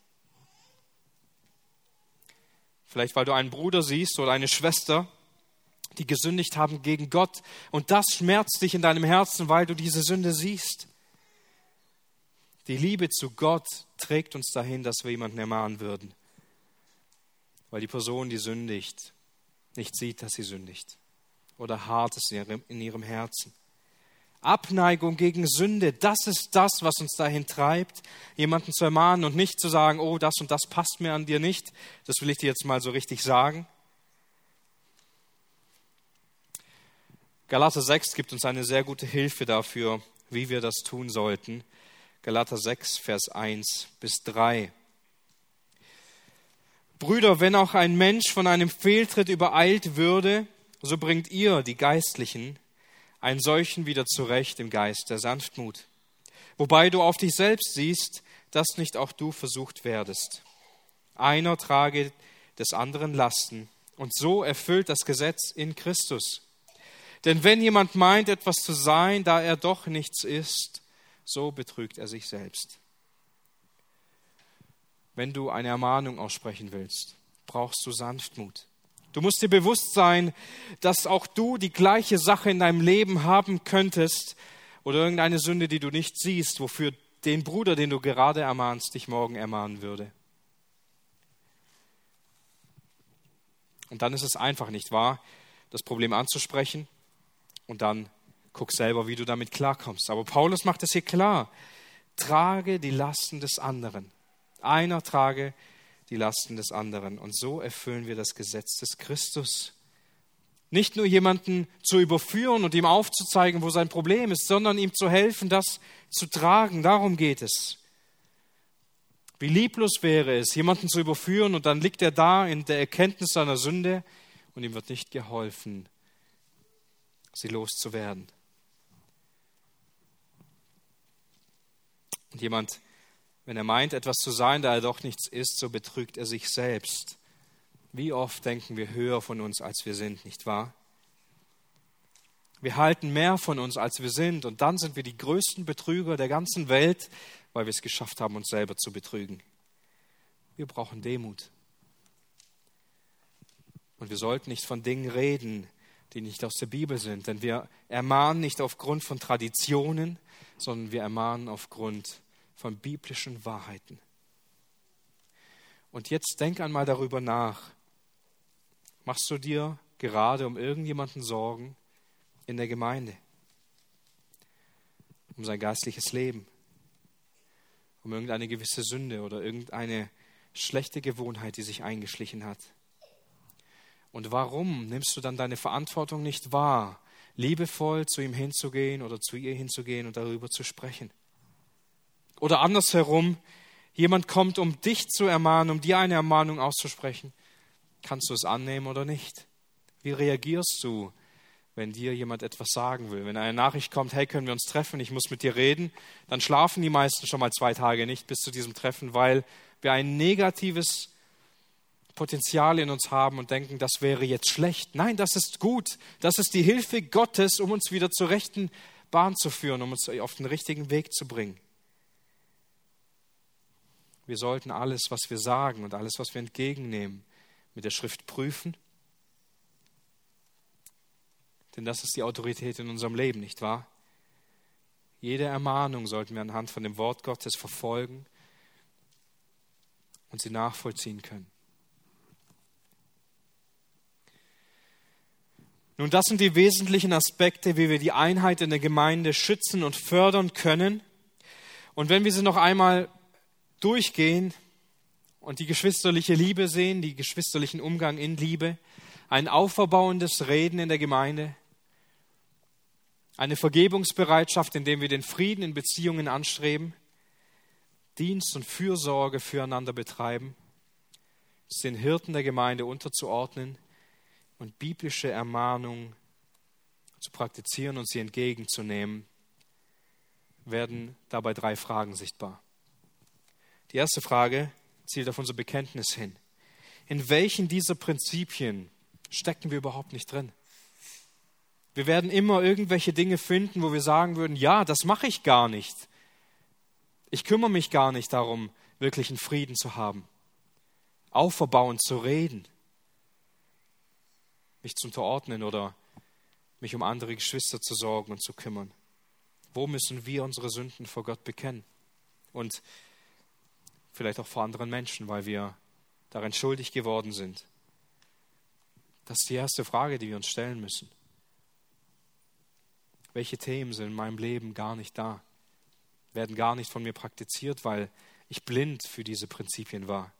Vielleicht weil du einen Bruder siehst oder eine Schwester, die gesündigt haben gegen Gott und das schmerzt dich in deinem Herzen, weil du diese Sünde siehst. Die Liebe zu Gott trägt uns dahin, dass wir jemanden ermahnen würden weil die Person, die sündigt, nicht sieht, dass sie sündigt oder hart ist in ihrem Herzen. Abneigung gegen Sünde, das ist das, was uns dahin treibt, jemanden zu ermahnen und nicht zu sagen, oh, das und das passt mir an dir nicht. Das will ich dir jetzt mal so richtig sagen. Galater 6 gibt uns eine sehr gute Hilfe dafür, wie wir das tun sollten. Galater 6, Vers 1 bis 3. Brüder, wenn auch ein Mensch von einem Fehltritt übereilt würde, so bringt ihr, die Geistlichen, einen solchen wieder zurecht im Geist der Sanftmut. Wobei du auf dich selbst siehst, dass nicht auch du versucht werdest. Einer trage des anderen Lasten, und so erfüllt das Gesetz in Christus. Denn wenn jemand meint, etwas zu sein, da er doch nichts ist, so betrügt er sich selbst. Wenn du eine Ermahnung aussprechen willst, brauchst du Sanftmut. Du musst dir bewusst sein, dass auch du die gleiche Sache in deinem Leben haben könntest oder irgendeine Sünde, die du nicht siehst, wofür den Bruder, den du gerade ermahnst, dich morgen ermahnen würde. Und dann ist es einfach, nicht wahr, das Problem anzusprechen und dann guck selber, wie du damit klarkommst. Aber Paulus macht es hier klar. Trage die Lasten des anderen. Einer trage die Lasten des anderen. Und so erfüllen wir das Gesetz des Christus. Nicht nur jemanden zu überführen und ihm aufzuzeigen, wo sein Problem ist, sondern ihm zu helfen, das zu tragen. Darum geht es. Wie lieblos wäre es, jemanden zu überführen und dann liegt er da in der Erkenntnis seiner Sünde und ihm wird nicht geholfen, sie loszuwerden. Und jemand, wenn er meint, etwas zu sein, da er doch nichts ist, so betrügt er sich selbst. Wie oft denken wir höher von uns, als wir sind, nicht wahr? Wir halten mehr von uns, als wir sind, und dann sind wir die größten Betrüger der ganzen Welt, weil wir es geschafft haben, uns selber zu betrügen. Wir brauchen Demut. Und wir sollten nicht von Dingen reden, die nicht aus der Bibel sind, denn wir ermahnen nicht aufgrund von Traditionen, sondern wir ermahnen aufgrund von biblischen Wahrheiten. Und jetzt denk einmal darüber nach. Machst du dir gerade um irgendjemanden Sorgen in der Gemeinde? Um sein geistliches Leben? Um irgendeine gewisse Sünde oder irgendeine schlechte Gewohnheit, die sich eingeschlichen hat? Und warum nimmst du dann deine Verantwortung nicht wahr, liebevoll zu ihm hinzugehen oder zu ihr hinzugehen und darüber zu sprechen? Oder andersherum, jemand kommt, um dich zu ermahnen, um dir eine Ermahnung auszusprechen. Kannst du es annehmen oder nicht? Wie reagierst du, wenn dir jemand etwas sagen will? Wenn eine Nachricht kommt, hey, können wir uns treffen, ich muss mit dir reden, dann schlafen die meisten schon mal zwei Tage nicht bis zu diesem Treffen, weil wir ein negatives Potenzial in uns haben und denken, das wäre jetzt schlecht. Nein, das ist gut. Das ist die Hilfe Gottes, um uns wieder zur rechten Bahn zu führen, um uns auf den richtigen Weg zu bringen. Wir sollten alles, was wir sagen und alles, was wir entgegennehmen, mit der Schrift prüfen. Denn das ist die Autorität in unserem Leben, nicht wahr? Jede Ermahnung sollten wir anhand von dem Wort Gottes verfolgen und sie nachvollziehen können. Nun, das sind die wesentlichen Aspekte, wie wir die Einheit in der Gemeinde schützen und fördern können. Und wenn wir sie noch einmal durchgehen und die geschwisterliche Liebe sehen, die geschwisterlichen Umgang in Liebe, ein auferbauendes Reden in der Gemeinde, eine Vergebungsbereitschaft, indem wir den Frieden in Beziehungen anstreben, Dienst und Fürsorge füreinander betreiben, den Hirten der Gemeinde unterzuordnen und biblische Ermahnung zu praktizieren und sie entgegenzunehmen, werden dabei drei Fragen sichtbar. Die erste Frage zielt auf unser Bekenntnis hin. In welchen dieser Prinzipien stecken wir überhaupt nicht drin? Wir werden immer irgendwelche Dinge finden, wo wir sagen würden, ja, das mache ich gar nicht. Ich kümmere mich gar nicht darum, wirklichen Frieden zu haben, auferbauend zu reden, mich zu unterordnen oder mich um andere Geschwister zu sorgen und zu kümmern. Wo müssen wir unsere Sünden vor Gott bekennen? Und vielleicht auch vor anderen Menschen, weil wir darin schuldig geworden sind. Das ist die erste Frage, die wir uns stellen müssen. Welche Themen sind in meinem Leben gar nicht da, werden gar nicht von mir praktiziert, weil ich blind für diese Prinzipien war.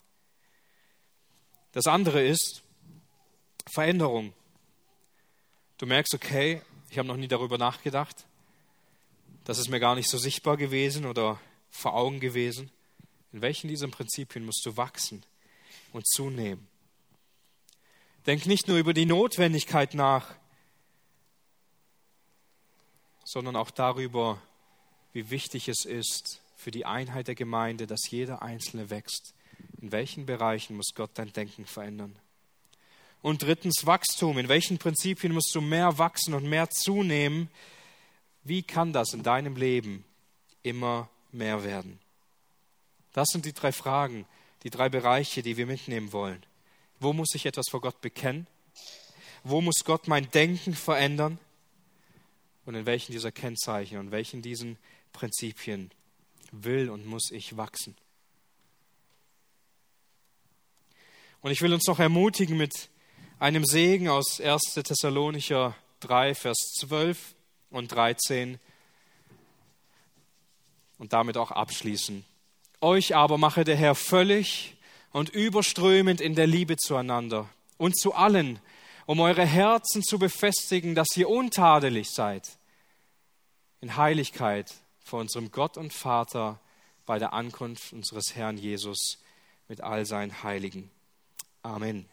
Das andere ist Veränderung. Du merkst, okay, ich habe noch nie darüber nachgedacht. Das ist mir gar nicht so sichtbar gewesen oder vor Augen gewesen. In welchen dieser Prinzipien musst du wachsen und zunehmen? Denk nicht nur über die Notwendigkeit nach, sondern auch darüber, wie wichtig es ist für die Einheit der Gemeinde, dass jeder Einzelne wächst. In welchen Bereichen muss Gott dein Denken verändern? Und drittens Wachstum. In welchen Prinzipien musst du mehr wachsen und mehr zunehmen? Wie kann das in deinem Leben immer mehr werden? Das sind die drei Fragen, die drei Bereiche, die wir mitnehmen wollen. Wo muss ich etwas vor Gott bekennen? Wo muss Gott mein Denken verändern? Und in welchen dieser Kennzeichen und welchen diesen Prinzipien will und muss ich wachsen? Und ich will uns noch ermutigen mit einem Segen aus 1. Thessalonicher 3, Vers 12 und 13 und damit auch abschließen. Euch aber mache der Herr völlig und überströmend in der Liebe zueinander und zu allen, um eure Herzen zu befestigen, dass ihr untadelig seid, in Heiligkeit vor unserem Gott und Vater bei der Ankunft unseres Herrn Jesus mit all seinen Heiligen. Amen.